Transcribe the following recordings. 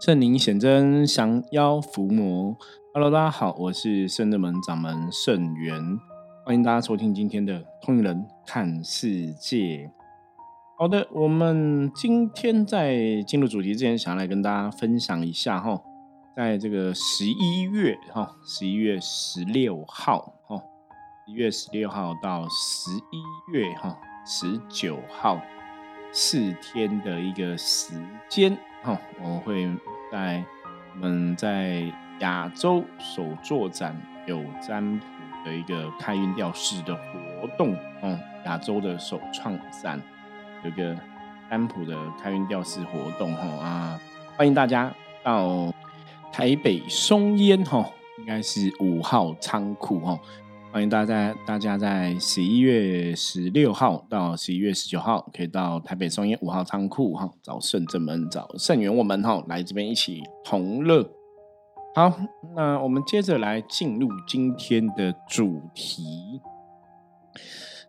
圣灵显真，降妖伏魔。Hello，大家好，我是圣德门掌门圣元，欢迎大家收听今天的《通灵人看世界》。好的，我们今天在进入主题之前，想要来跟大家分享一下哈，在这个十一月哈，十一月十六号哈，一月十六号到十一月哈十九号四天的一个时间。好，我会在我们在亚洲首座展有占卜的一个开运吊饰的活动，哦，亚洲的首创展有一个占卜的开运吊饰活动，哈啊，欢迎大家到台北松烟，哈，应该是五号仓库，哈。欢迎大家，大家在十一月十六号到十一月十九号，可以到台北松烟五号仓库哈，找圣正门，找圣元我们哈，来这边一起同乐。好，那我们接着来进入今天的主题。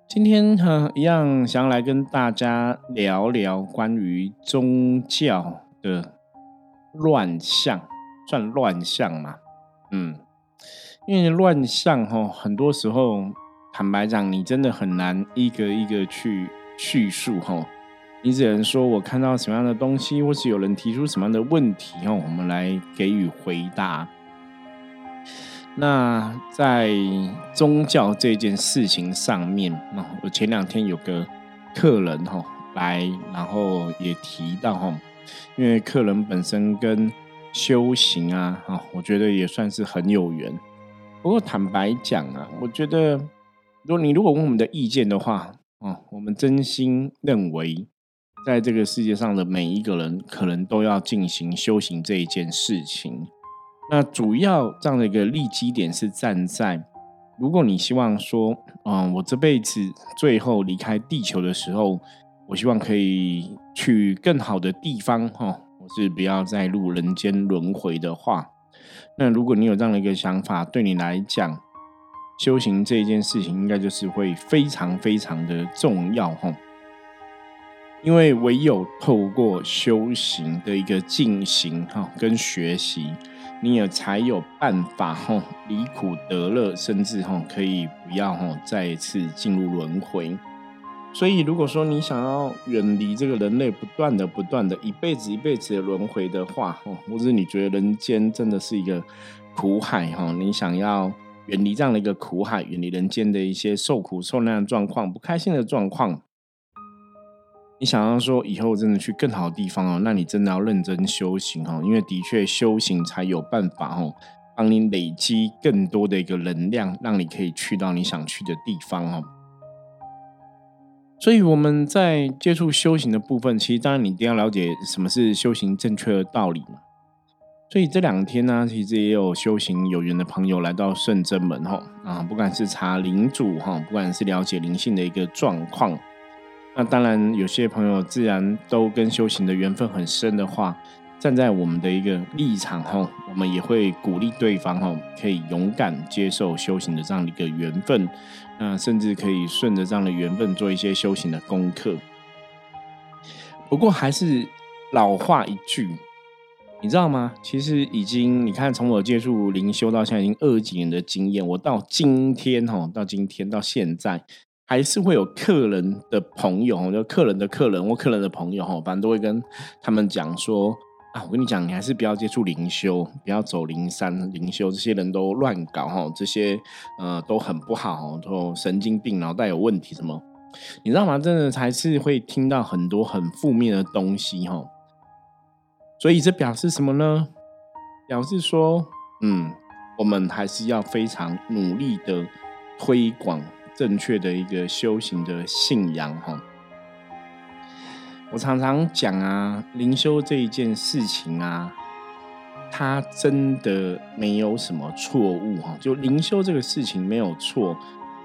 今天哈一样想要来跟大家聊聊关于宗教的乱象，算乱象嘛？嗯。因为乱象哈，很多时候坦白讲，你真的很难一个一个去叙述哈。你只能说我看到什么样的东西，或是有人提出什么样的问题哈，我们来给予回答。那在宗教这件事情上面，那我前两天有个客人哈来，然后也提到哈，因为客人本身跟修行啊，哈，我觉得也算是很有缘。不过坦白讲啊，我觉得，如果你如果问我们的意见的话，哦，我们真心认为，在这个世界上的每一个人，可能都要进行修行这一件事情。那主要这样的一个立基点是站在，如果你希望说，嗯，我这辈子最后离开地球的时候，我希望可以去更好的地方，哈，我是不要再入人间轮回的话。那如果你有这样的一个想法，对你来讲，修行这一件事情，应该就是会非常非常的重要哈。因为唯有透过修行的一个进行哈，跟学习，你也才有办法哈，离苦得乐，甚至哈可以不要哈再一次进入轮回。所以，如果说你想要远离这个人类不断的、不断的、一辈子一辈子的轮回的话，哦，或者你觉得人间真的是一个苦海哈，你想要远离这样的一个苦海，远离人间的一些受苦受难的状况、不开心的状况，你想要说以后真的去更好的地方哦，那你真的要认真修行哦，因为的确修行才有办法哦，帮你累积更多的一个能量，让你可以去到你想去的地方哦。所以我们在接触修行的部分，其实当然你一定要了解什么是修行正确的道理嘛。所以这两天呢，其实也有修行有缘的朋友来到圣真门哈啊，不管是查灵主哈，不管是了解灵性的一个状况，那当然有些朋友自然都跟修行的缘分很深的话。站在我们的一个立场哈，我们也会鼓励对方哈，可以勇敢接受修行的这样的一个缘分，那甚至可以顺着这样的缘分做一些修行的功课。不过还是老话一句，你知道吗？其实已经你看，从我接触灵修到现在已经二十几年的经验，我到今天哈，到今天到现在，还是会有客人的朋友，就客人的客人或客人的朋友哈，反正都会跟他们讲说。啊，我跟你讲，你还是不要接触灵修，不要走灵山灵修，这些人都乱搞哈，这些呃都很不好，都神经病，脑袋有问题什么？你知道吗？真的还是会听到很多很负面的东西哈。所以这表示什么呢？表示说，嗯，我们还是要非常努力的推广正确的一个修行的信仰哈。我常常讲啊，灵修这一件事情啊，它真的没有什么错误哈。就灵修这个事情没有错，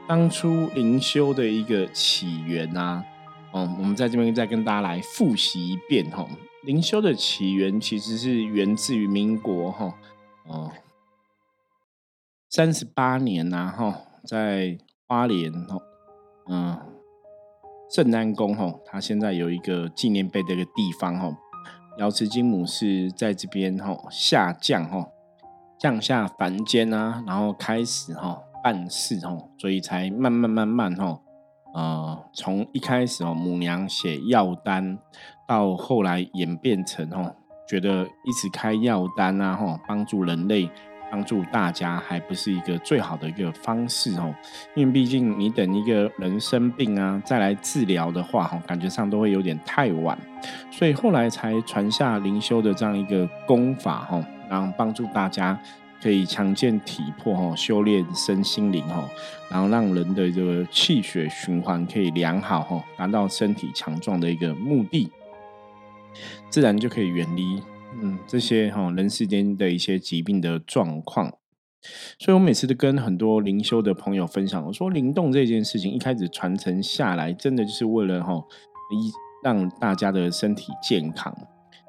当初灵修的一个起源啊，嗯，我们在这边再跟大家来复习一遍哈。灵修的起源其实是源自于民国哈，哦，三十八年呐哈，在花莲哈，嗯。圣安宫哈，它现在有一个纪念碑的一个地方哈，瑶池金母是在这边哈下降哈，降下凡间啊，然后开始哈办事哈，所以才慢慢慢慢哈，呃，从一开始哦母娘写药单，到后来演变成哈，觉得一直开药单啊哈，帮助人类。帮助大家还不是一个最好的一个方式哦，因为毕竟你等一个人生病啊再来治疗的话哈，感觉上都会有点太晚，所以后来才传下灵修的这样一个功法哈，然后帮助大家可以强健体魄哦，修炼身心灵哦，然后让人的这个气血循环可以良好哦，达到身体强壮的一个目的，自然就可以远离。嗯，这些哈人世间的一些疾病的状况，所以我每次都跟很多灵修的朋友分享，我说灵动这件事情一开始传承下来，真的就是为了哈一让大家的身体健康。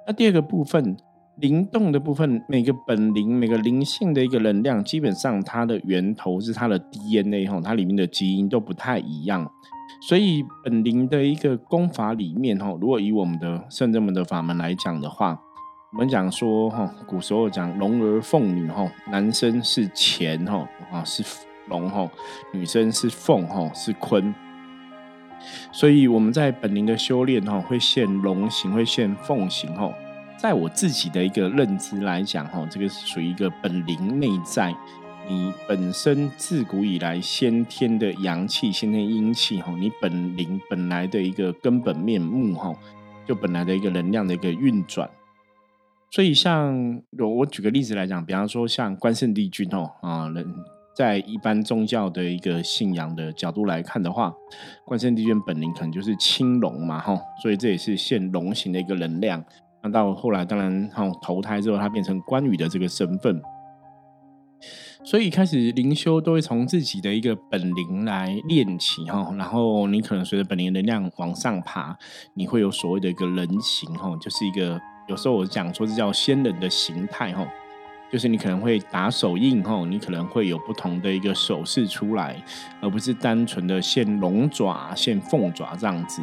那第二个部分，灵动的部分，每个本灵、每个灵性的一个能量，基本上它的源头是它的 DNA 哈，它里面的基因都不太一样。所以本灵的一个功法里面哈，如果以我们的圣正门的法门来讲的话。我们讲说哈，古时候讲龙儿凤女哈，男生是乾哈啊是龙哈，女生是凤哈是坤。所以我们在本灵的修炼哈，会现龙形，会现凤形哈。在我自己的一个认知来讲哈，这个是属于一个本灵内在，你本身自古以来先天的阳气、先天阴气哈，你本灵本来的一个根本面目哈，就本来的一个能量的一个运转。所以，像我我举个例子来讲，比方说像关圣帝君哦啊，人在一般宗教的一个信仰的角度来看的话，关圣帝君本灵可能就是青龙嘛哈，所以这也是现龙形的一个能量。那到后来，当然哈投胎之后，他变成关羽的这个身份。所以，开始灵修都会从自己的一个本灵来练起哈，然后你可能随着本灵能量往上爬，你会有所谓的一个人形哈，就是一个。有时候我讲说这叫仙人的形态哈，就是你可能会打手印哈，你可能会有不同的一个手势出来，而不是单纯的现龙爪、现凤爪这样子。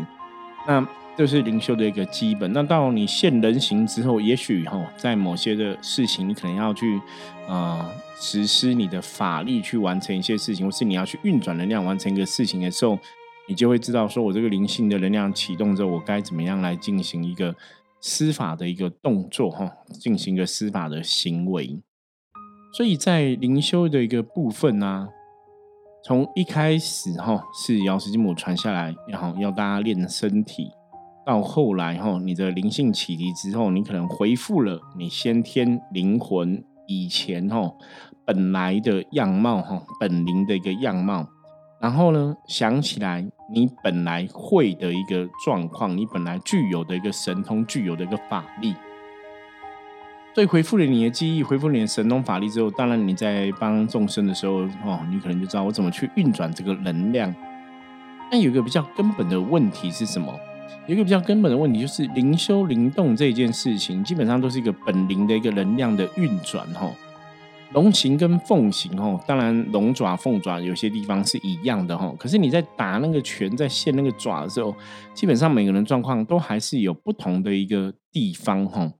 那这是灵修的一个基本。那到你现人形之后，也许哈，在某些的事情，你可能要去呃实施你的法力去完成一些事情，或是你要去运转能量完成一个事情的时候，你就会知道说我这个灵性的能量启动之后，我该怎么样来进行一个。司法的一个动作哈，进行一个司法的行为，所以在灵修的一个部分呢，从一开始哈是瑶池金母传下来，然后要大家练身体，到后来哈你的灵性启迪之后，你可能恢复了你先天灵魂以前哈本来的样貌哈本灵的一个样貌。然后呢，想起来你本来会的一个状况，你本来具有的一个神通，具有的一个法力，所以回复了你的记忆，回复你的神通法力之后，当然你在帮众生的时候，哦，你可能就知道我怎么去运转这个能量。但有一个比较根本的问题是什么？有一个比较根本的问题就是灵修灵动这件事情，基本上都是一个本灵的一个能量的运转，哈。龙形跟凤形哦，当然龙爪凤爪有些地方是一样的哈，可是你在打那个拳在现那个爪的时候，基本上每个人状况都还是有不同的一个地方哈。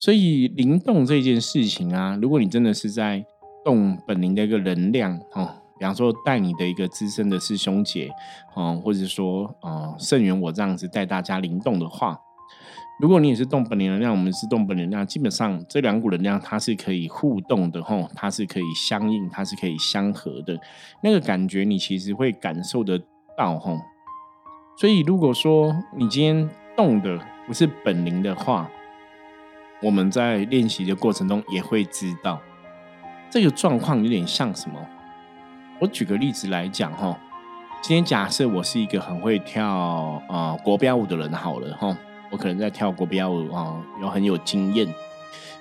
所以灵动这件事情啊，如果你真的是在动本灵的一个能量哈，比方说带你的一个资深的师兄姐哦，或者说呃圣元我这样子带大家灵动的话。如果你也是动本灵能量，我们是动本能量，基本上这两股能量它是可以互动的吼，它是可以相应，它是可以相合的，那个感觉你其实会感受得到吼。所以如果说你今天动的不是本灵的话，我们在练习的过程中也会知道这个状况有点像什么。我举个例子来讲哈，今天假设我是一个很会跳啊国标舞的人好了哈。我可能在跳国标舞啊，有很有经验，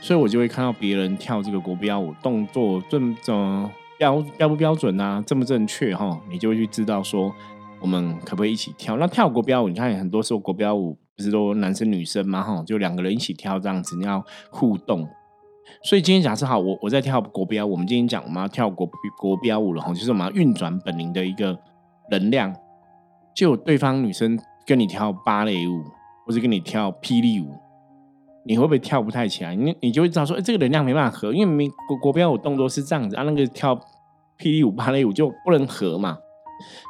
所以我就会看到别人跳这个国标舞，动作正正标标不标准啊，正不正确哈，你就会去知道说我们可不可以一起跳。那跳国标舞，你看很多时候国标舞不是都男生女生嘛哈，就两个人一起跳这样子，你要互动。所以今天假设好，我我在跳国标，我们今天讲我们要跳国国标舞了哈，就是我们要运转本灵的一个能量，就对方女生跟你跳芭蕾舞。或者跟你跳霹雳舞，你会不会跳不太起来？你你就会知道说，哎，这个能量没办法合，因为国国标舞动作是这样子啊，那个跳霹雳舞、芭蕾舞就不能合嘛。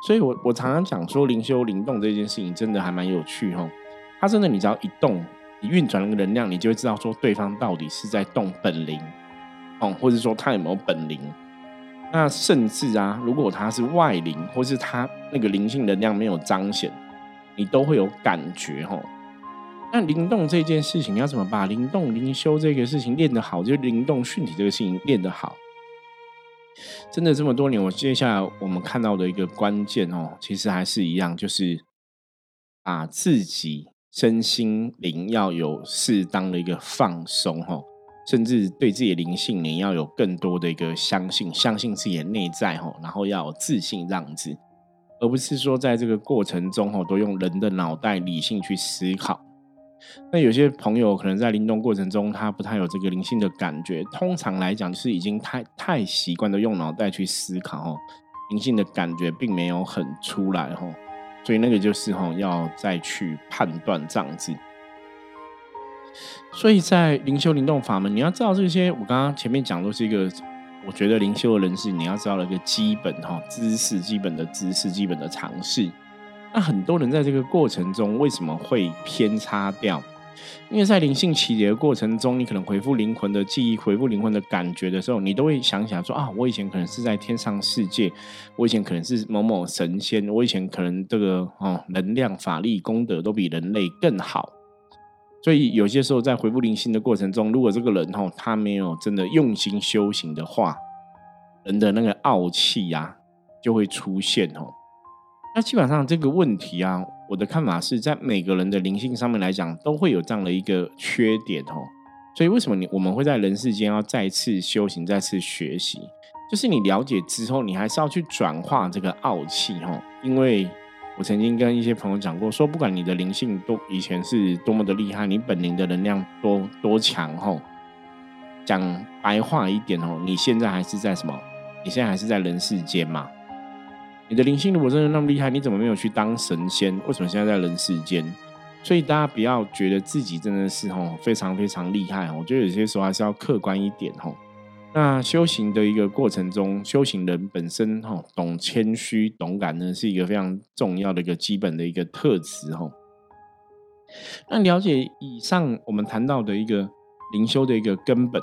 所以我我常常讲说，灵修灵动这件事情真的还蛮有趣哈。它真的，你只要一动，你运转那个能量，你就会知道说对方到底是在动本灵，哦，或者说他有没有本灵。那甚至啊，如果他是外灵，或是他那个灵性能量没有彰显，你都会有感觉哈。那灵动这件事情，要怎么把灵动灵修这个事情练得好？就灵动训体这个事情练得好，真的这么多年，我接下来我们看到的一个关键哦，其实还是一样，就是把自己身心灵要有适当的一个放松哈。甚至对自己的灵性，你要有更多的一个相信，相信自己的内在哈，然后要有自信这样子，而不是说在这个过程中哈，都用人的脑袋理性去思考。那有些朋友可能在灵动过程中，他不太有这个灵性的感觉。通常来讲，是已经太太习惯的用脑袋去思考哈，灵性的感觉并没有很出来哈，所以那个就是哈，要再去判断这样子。所以在灵修灵动法门，你要知道这些，我刚刚前面讲都是一个，我觉得灵修的人士你要知道的一个基本哈知识、基本的知识、基本的常识。那很多人在这个过程中为什么会偏差掉？因为在灵性起解的过程中，你可能回复灵魂的记忆、回复灵魂的感觉的时候，你都会想想说啊，我以前可能是在天上世界，我以前可能是某某神仙，我以前可能这个哦能量、法力、功德都比人类更好。所以有些时候在回复灵性的过程中，如果这个人哦他没有真的用心修行的话，人的那个傲气呀就会出现哦。那基本上这个问题啊，我的看法是在每个人的灵性上面来讲，都会有这样的一个缺点哦。所以为什么你我们会在人世间要再次修行、再次学习？就是你了解之后，你还是要去转化这个傲气哦，因为。我曾经跟一些朋友讲过，说不管你的灵性多以前是多么的厉害，你本灵的能量多多强哦，讲白话一点哦，你现在还是在什么？你现在还是在人世间嘛？你的灵性如果真的那么厉害，你怎么没有去当神仙？为什么现在在人世间？所以大家不要觉得自己真的是吼非常非常厉害，我觉得有些时候还是要客观一点吼。那修行的一个过程中，修行人本身哈，懂谦虚、懂感恩，是一个非常重要的一个基本的一个特质哈。那了解以上我们谈到的一个灵修的一个根本，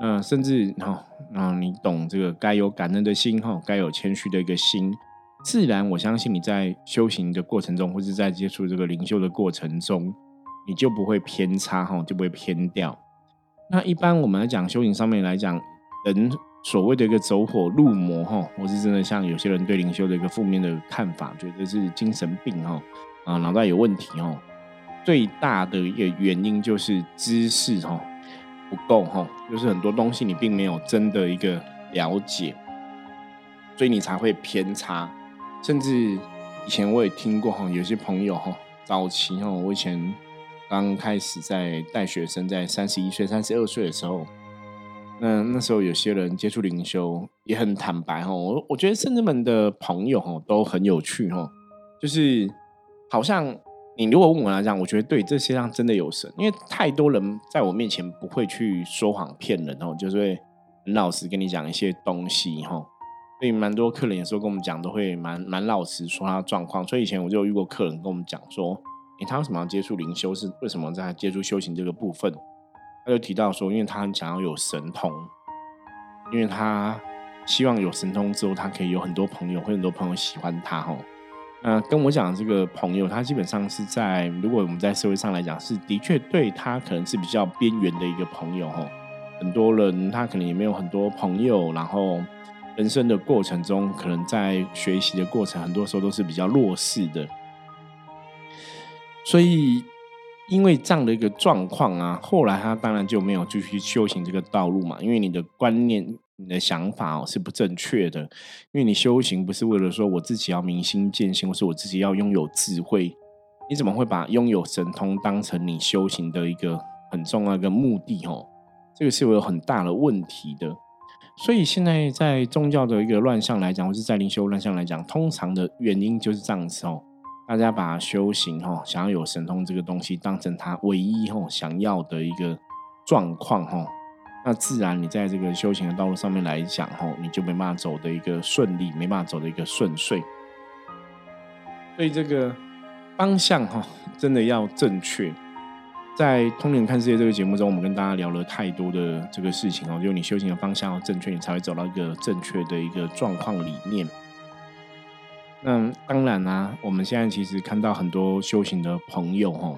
那甚至哈，那你懂这个该有感恩的心哈，该有谦虚的一个心，自然我相信你在修行的过程中，或者在接触这个灵修的过程中，你就不会偏差哈，就不会偏掉。那一般我们来讲修行上面来讲，人所谓的一个走火入魔哈，或是真的像有些人对灵修的一个负面的看法，觉得是精神病哈啊脑袋有问题哦。最大的一个原因就是知识哈不够哈，就是很多东西你并没有真的一个了解，所以你才会偏差。甚至以前我也听过哈，有些朋友哈早期哈，我以前。刚开始在带学生，在三十一岁、三十二岁的时候，那那时候有些人接触灵修也很坦白哈。我我觉得圣人们的朋友哈都很有趣哈，就是好像你如果问我来讲，我觉得对这世界上真的有神，因为太多人在我面前不会去说谎骗人哦，就是会很老实跟你讲一些东西哈。所以蛮多客人有时候跟我们讲，都会蛮蛮老实说他的状况。所以以前我就遇过客人跟我们讲说。诶，他为什么要接触灵修？是为什么在接触修行这个部分？他就提到说，因为他很想要有神通，因为他希望有神通之后，他可以有很多朋友，会很多朋友喜欢他。吼，那跟我讲这个朋友，他基本上是在如果我们在社会上来讲，是的确对他可能是比较边缘的一个朋友。吼，很多人他可能也没有很多朋友，然后人生的过程中，可能在学习的过程，很多时候都是比较弱势的。所以，因为这样的一个状况啊，后来他当然就没有继续修行这个道路嘛。因为你的观念、你的想法哦是不正确的。因为你修行不是为了说我自己要明心见性，或是我自己要拥有智慧。你怎么会把拥有神通当成你修行的一个很重要的目的？哦，这个是有很大的问题的。所以现在在宗教的一个乱象来讲，或是在灵修乱象来讲，通常的原因就是这样子哦。大家把修行哈，想要有神通这个东西当成他唯一哈想要的一个状况哈，那自然你在这个修行的道路上面来讲吼，你就没办法走的一个顺利，没办法走的一个顺遂。所以这个方向哈，真的要正确。在《通灵看世界》这个节目中，我们跟大家聊了太多的这个事情哦，就你修行的方向要正确，你才会走到一个正确的一个状况里面。那当然啦，我们现在其实看到很多修行的朋友哦，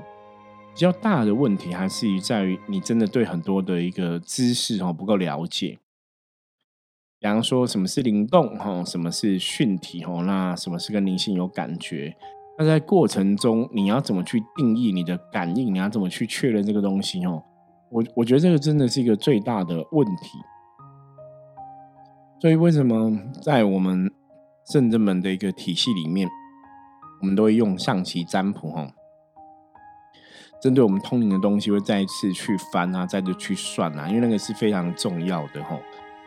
比较大的问题还是在于你真的对很多的一个知识哦不够了解。比方说什么是灵动哈，什么是训体哦，那什么是跟灵性有感觉？那在过程中，你要怎么去定义你的感应？你要怎么去确认这个东西？哦，我我觉得这个真的是一个最大的问题。所以为什么在我们圣人门的一个体系里面，我们都会用象棋占卜？哈，针对我们通灵的东西，会再一次去翻啊，再次去算啊，因为那个是非常重要的吼。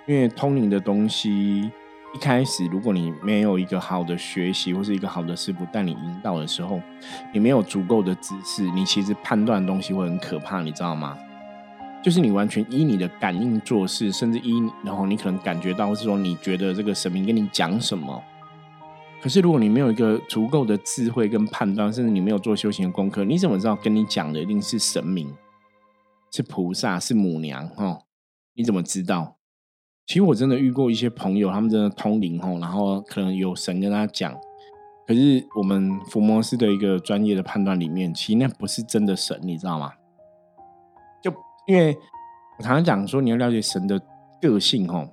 因为通灵的东西。一开始，如果你没有一个好的学习，或是一个好的师傅带你引导的时候，你没有足够的知识，你其实判断东西会很可怕，你知道吗？就是你完全依你的感应做事，甚至依然后你可能感觉到，或是说你觉得这个神明跟你讲什么。可是如果你没有一个足够的智慧跟判断，甚至你没有做修行的功课，你怎么知道跟你讲的一定是神明、是菩萨、是母娘？哈，你怎么知道？其实我真的遇过一些朋友，他们真的通灵吼，然后可能有神跟他讲，可是我们伏魔师的一个专业的判断里面，其实那不是真的神，你知道吗？就因为我常常讲说，你要了解神的个性吼。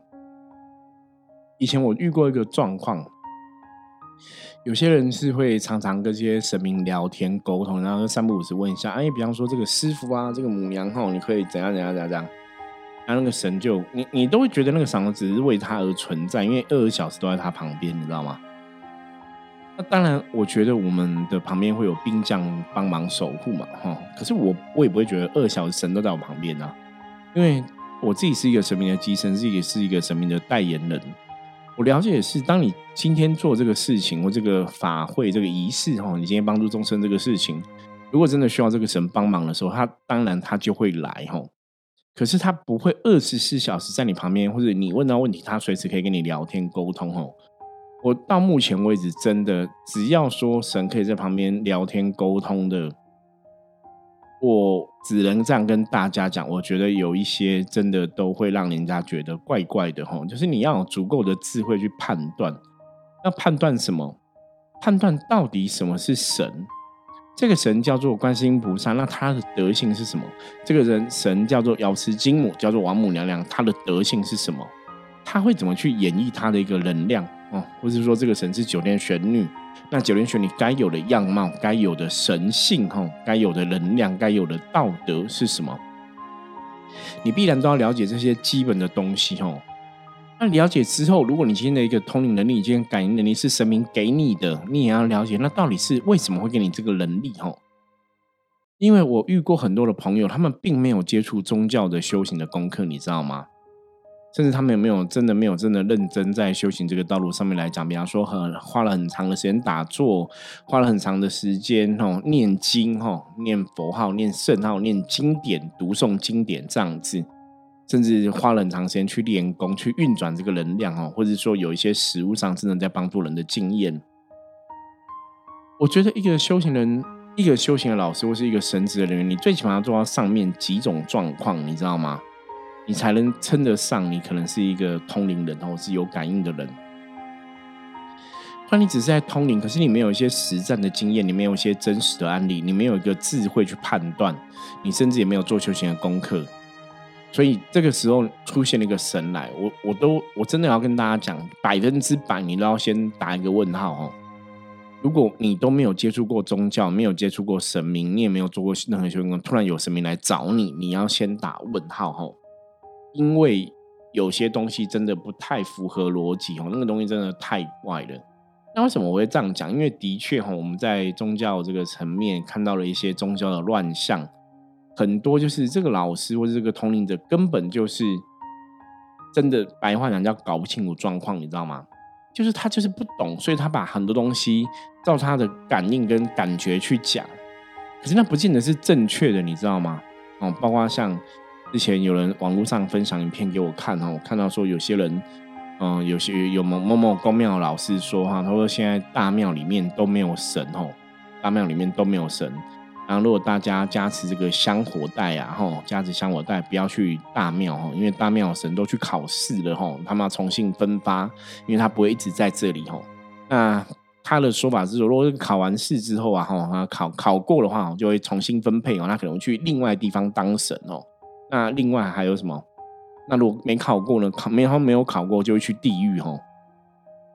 以前我遇过一个状况，有些人是会常常跟这些神明聊天沟通，然后三不五时问一下，哎，比方说这个师傅啊，这个母娘吼，你可以怎样怎样怎样怎样。他那个神就你你都会觉得那个神只是为他而存在，因为二十小时都在他旁边，你知道吗？那当然，我觉得我们的旁边会有兵将帮忙守护嘛，哈。可是我我也不会觉得二小时神都在我旁边啊，因为我自己是一个神明的机身，自己是一个神明的代言人。我了解的是，当你今天做这个事情或这个法会这个仪式，哈，你今天帮助众生这个事情，如果真的需要这个神帮忙的时候，他当然他就会来，哈。可是他不会二十四小时在你旁边，或者你问到问题，他随时可以跟你聊天沟通哦。我到目前为止，真的只要说神可以在旁边聊天沟通的，我只能这样跟大家讲。我觉得有一些真的都会让人家觉得怪怪的哈，就是你要有足够的智慧去判断，要判断什么？判断到底什么是神？这个神叫做观世音菩萨，那他的德性是什么？这个人神叫做瑶池金母，叫做王母娘娘，她的德性是什么？他会怎么去演绎他的一个能量哦？或者说这个神是九天玄女，那九天玄你该有的样貌、该有的神性、哈，该有的能量、该有的道德是什么？你必然都要了解这些基本的东西，哦。那了解之后，如果你今天的一个通灵能力、今天感应能力是神明给你的，你也要了解，那到底是为什么会给你这个能力？吼，因为我遇过很多的朋友，他们并没有接触宗教的修行的功课，你知道吗？甚至他们有没有真的没有真的认真在修行这个道路上面来讲？比方说，很花了很长的时间打坐，花了很长的时间哦，念经哈，念佛号、念圣号、念经典、读诵经典这样子。甚至花了很长时间去练功，去运转这个能量哦，或者说有一些实物上真的在帮助人的经验。我觉得一个修行人，一个修行的老师，或是一个神职的人员，你最起码要做到上面几种状况，你知道吗？你才能称得上你可能是一个通灵人，或是有感应的人。那你只是在通灵，可是你没有一些实战的经验，你没有一些真实的案例，你没有一个智慧去判断，你甚至也没有做修行的功课。所以这个时候出现了一个神来，我我都我真的要跟大家讲，百分之百你都要先打一个问号哦。如果你都没有接触过宗教，没有接触过神明，你也没有做过任何修行，突然有神明来找你，你要先打问号哦。因为有些东西真的不太符合逻辑哦，那个东西真的太怪了。那为什么我会这样讲？因为的确哈，我们在宗教这个层面看到了一些宗教的乱象。很多就是这个老师或者这个通灵者根本就是真的白话讲叫搞不清楚状况，你知道吗？就是他就是不懂，所以他把很多东西照他的感应跟感觉去讲，可是那不见得是正确的，你知道吗？哦，包括像之前有人网络上分享影片给我看哦，我看到说有些人，嗯，有些有某某某公庙老师说哈，他说现在大庙里面都没有神哦，大庙里面都没有神。然后，如果大家加持这个香火袋啊，吼，加持香火袋，不要去大庙吼，因为大庙神都去考试了吼，他们要重新分发，因为他不会一直在这里吼。那他的说法是说，如果考完试之后啊，吼，考考过的话，就会重新分配哦，他可能去另外地方当神哦。那另外还有什么？那如果没考过呢？考没有没有考过，就会去地狱吼。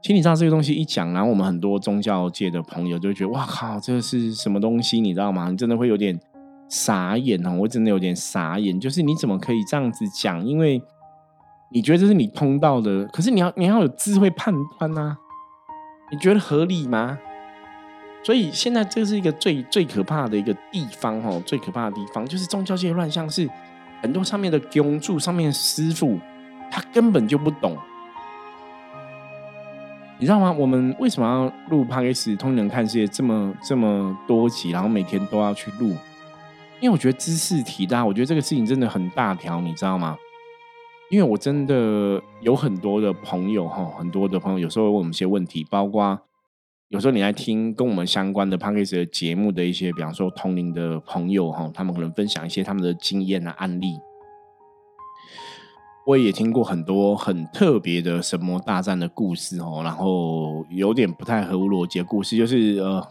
心理上这个东西一讲，然后我们很多宗教界的朋友就觉得，哇靠，这是什么东西？你知道吗？你真的会有点傻眼哦！我真的有点傻眼，就是你怎么可以这样子讲？因为你觉得这是你通道的，可是你要你要有智慧判断呐，你觉得合理吗？所以现在这是一个最最可怕的一个地方哦，最可怕的地方就是宗教界乱象，是很多上面的供柱上面的师傅，他根本就不懂。你知道吗？我们为什么要录《帕克斯》通人看世界这么这么多集，然后每天都要去录？因为我觉得知识体大，我觉得这个事情真的很大条，你知道吗？因为我真的有很多的朋友哈，很多的朋友有时候问我们一些问题，包括有时候你来听跟我们相关的 p a c k a g e 的节目的一些，比方说同龄的朋友哈，他们可能分享一些他们的经验啊案例。我也听过很多很特别的神魔大战的故事哦，然后有点不太合乎逻辑的故事，就是呃，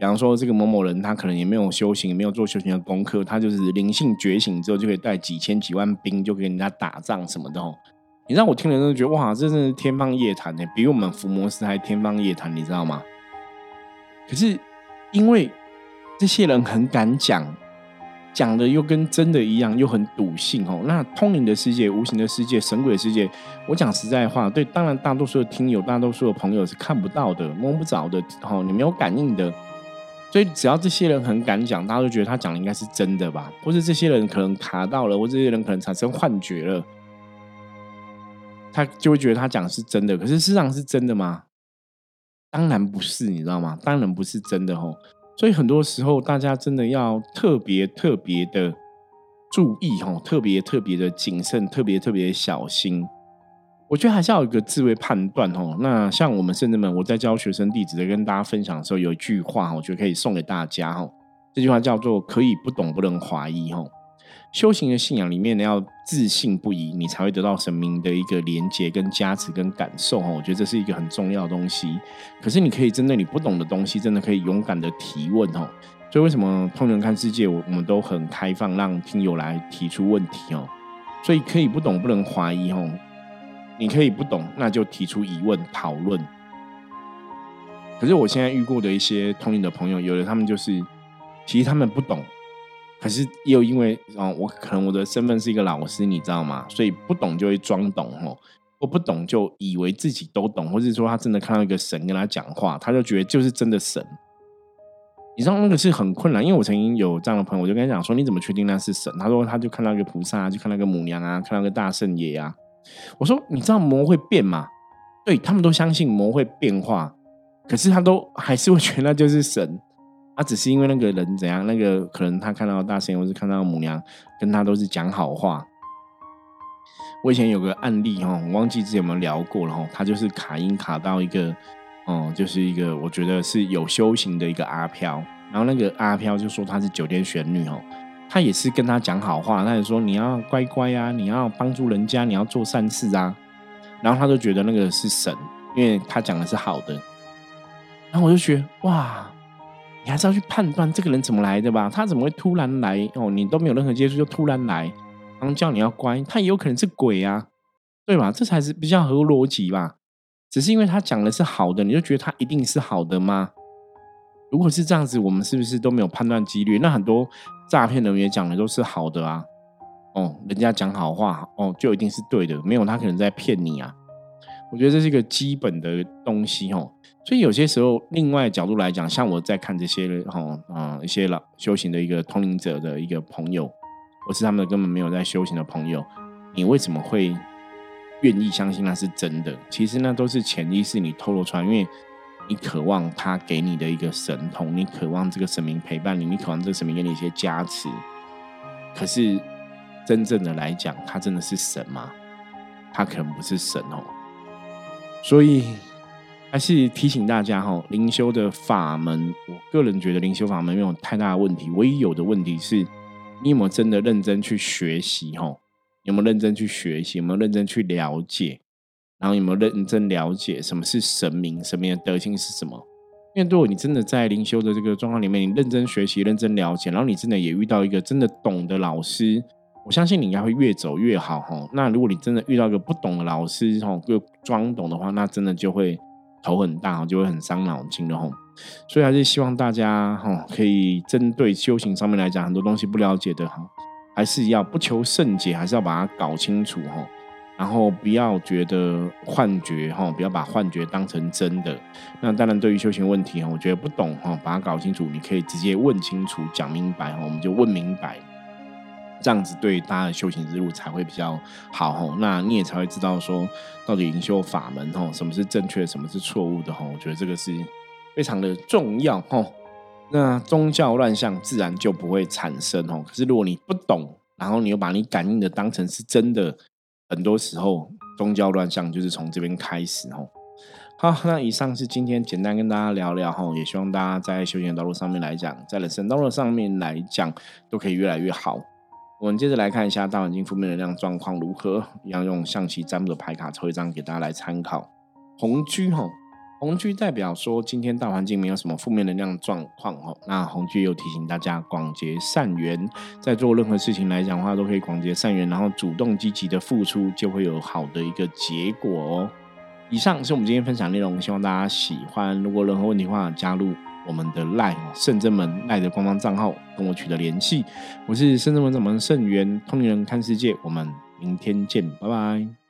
比方说这个某某人他可能也没有修行，没有做修行的功课，他就是灵性觉醒之后就可以带几千几万兵就跟人家打仗什么的哦。你让我听了都觉得哇，这真是天方夜谭呢，比我们伏魔师还天方夜谭，你知道吗？可是因为这些人很敢讲。讲的又跟真的一样，又很笃信哦。那通灵的世界、无形的世界、神鬼世界，我讲实在话，对，当然大多数的听友、大多数的朋友是看不到的、摸不着的，哦，你没有感应的。所以只要这些人很敢讲，大家都觉得他讲的应该是真的吧？或者这些人可能卡到了，或这些人可能产生幻觉了，他就会觉得他讲是真的。可是事实上是真的吗？当然不是，你知道吗？当然不是真的哦。所以很多时候，大家真的要特别特别的注意哈，特别特别的谨慎，特别特别小心。我觉得还是要有一个智慧判断哦。那像我们圣人们，我在教学生弟子的跟大家分享的时候，有一句话，我觉得可以送给大家哈。这句话叫做“可以不懂，不能怀疑”哈。修行的信仰里面呢，要自信不疑，你才会得到神明的一个连接、跟加持、跟感受哈。我觉得这是一个很重要的东西。可是你可以针对你不懂的东西，真的可以勇敢的提问哦。所以为什么通人看世界，我我们都很开放，让听友来提出问题哦。所以可以不懂，不能怀疑哦。你可以不懂，那就提出疑问讨论。可是我现在遇过的一些通灵的朋友，有的他们就是，其实他们不懂。可是又因为啊，我可能我的身份是一个老师，你知道吗？所以不懂就会装懂哦，我不懂就以为自己都懂，或者说他真的看到一个神跟他讲话，他就觉得就是真的神。你知道那个是很困难，因为我曾经有这样的朋友，我就跟他讲说：“你怎么确定那是神？”他说：“他就看到一个菩萨，就看到一个母娘啊，看到个大圣爷啊。”我说：“你知道魔会变吗？”对他们都相信魔会变化，可是他都还是会觉得那就是神。他只是因为那个人怎样，那个可能他看到大仙，或是看到母娘，跟他都是讲好话。我以前有个案例哈，我忘记之前有没有聊过了哈。他就是卡音卡到一个，哦，就是一个我觉得是有修行的一个阿飘。然后那个阿飘就说他是九天玄女哦，他也是跟他讲好话，他也说你要乖乖啊，你要帮助人家，你要做善事啊。然后他就觉得那个是神，因为他讲的是好的。然后我就觉得哇。你还是要去判断这个人怎么来的吧？他怎么会突然来？哦，你都没有任何接触就突然来，然后叫你要乖，他也有可能是鬼啊，对吧？这才是比较合逻辑吧。只是因为他讲的是好的，你就觉得他一定是好的吗？如果是这样子，我们是不是都没有判断几率？那很多诈骗人员讲的都是好的啊，哦，人家讲好话，哦，就一定是对的，没有他可能在骗你啊。我觉得这是一个基本的东西，哦。所以有些时候，另外角度来讲，像我在看这些哈啊一些老修行的一个通灵者的一个朋友，或是他们根本没有在修行的朋友，你为什么会愿意相信那是真的。其实那都是潜意识你透露出来，因为你渴望他给你的一个神通，你渴望这个神明陪伴你，你渴望这个神明给你一些加持。可是真正的来讲，他真的是神吗？他可能不是神哦。所以还是提醒大家哈，灵修的法门，我个人觉得灵修法门没有太大的问题，唯一有的问题是。你有没有真的认真去学习？吼，有没有认真去学习？有没有认真去了解？然后有没有认真了解什么是神明？神明的德性是什么？因为如果你真的在灵修的这个状况里面，你认真学习、认真了解，然后你真的也遇到一个真的懂的老师，我相信你应该会越走越好。哈，那如果你真的遇到一个不懂的老师，哈又装懂的话，那真的就会头很大，就会很伤脑筋的吼。所以还是希望大家哈，可以针对修行上面来讲，很多东西不了解的哈，还是要不求甚解，还是要把它搞清楚哈。然后不要觉得幻觉哈，不要把幻觉当成真的。那当然，对于修行问题哈，我觉得不懂哈，把它搞清楚，你可以直接问清楚、讲明白哈，我们就问明白，这样子对大家的修行之路才会比较好吼。那你也才会知道说，到底灵修法门吼，什么是正确，什么是错误的吼。我觉得这个是。非常的重要哦。那宗教乱象自然就不会产生哦。可是如果你不懂，然后你又把你感应的当成是真的，很多时候宗教乱象就是从这边开始哦。好，那以上是今天简单跟大家聊聊哈，也希望大家在修行道路上面来讲，在人生道路上面来讲，都可以越来越好。我们接着来看一下大环境负面能量状况如何，一样用象棋占卜的牌卡抽一张给大家来参考。红居哈。红居代表说，今天大环境没有什么负面能量状况哦。那红居又提醒大家广结善缘，在做任何事情来讲的话，都可以广结善缘，然后主动积极的付出，就会有好的一个结果哦。以上是我们今天分享内容，希望大家喜欢。如果任何问题的话，加入我们的赖圣真门赖的官方账号，跟我取得联系。我是圣真门掌门圣元，通灵人看世界，我们明天见，拜拜。